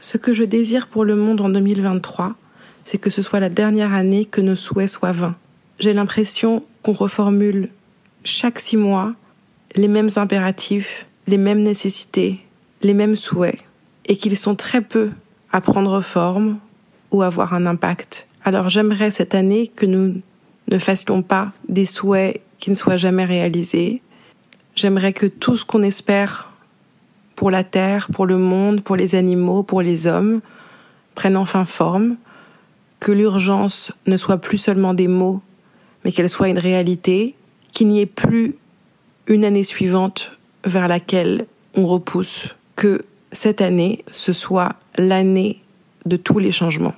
Ce que je désire pour le monde en 2023, c'est que ce soit la dernière année que nos souhaits soient vains. J'ai l'impression qu'on reformule chaque six mois les mêmes impératifs, les mêmes nécessités, les mêmes souhaits, et qu'ils sont très peu à prendre forme ou avoir un impact. Alors j'aimerais cette année que nous ne fassions pas des souhaits qui ne soient jamais réalisés. J'aimerais que tout ce qu'on espère pour la Terre, pour le monde, pour les animaux, pour les hommes, prenne enfin forme, que l'urgence ne soit plus seulement des mots, mais qu'elle soit une réalité, qu'il n'y ait plus une année suivante vers laquelle on repousse, que cette année, ce soit l'année de tous les changements.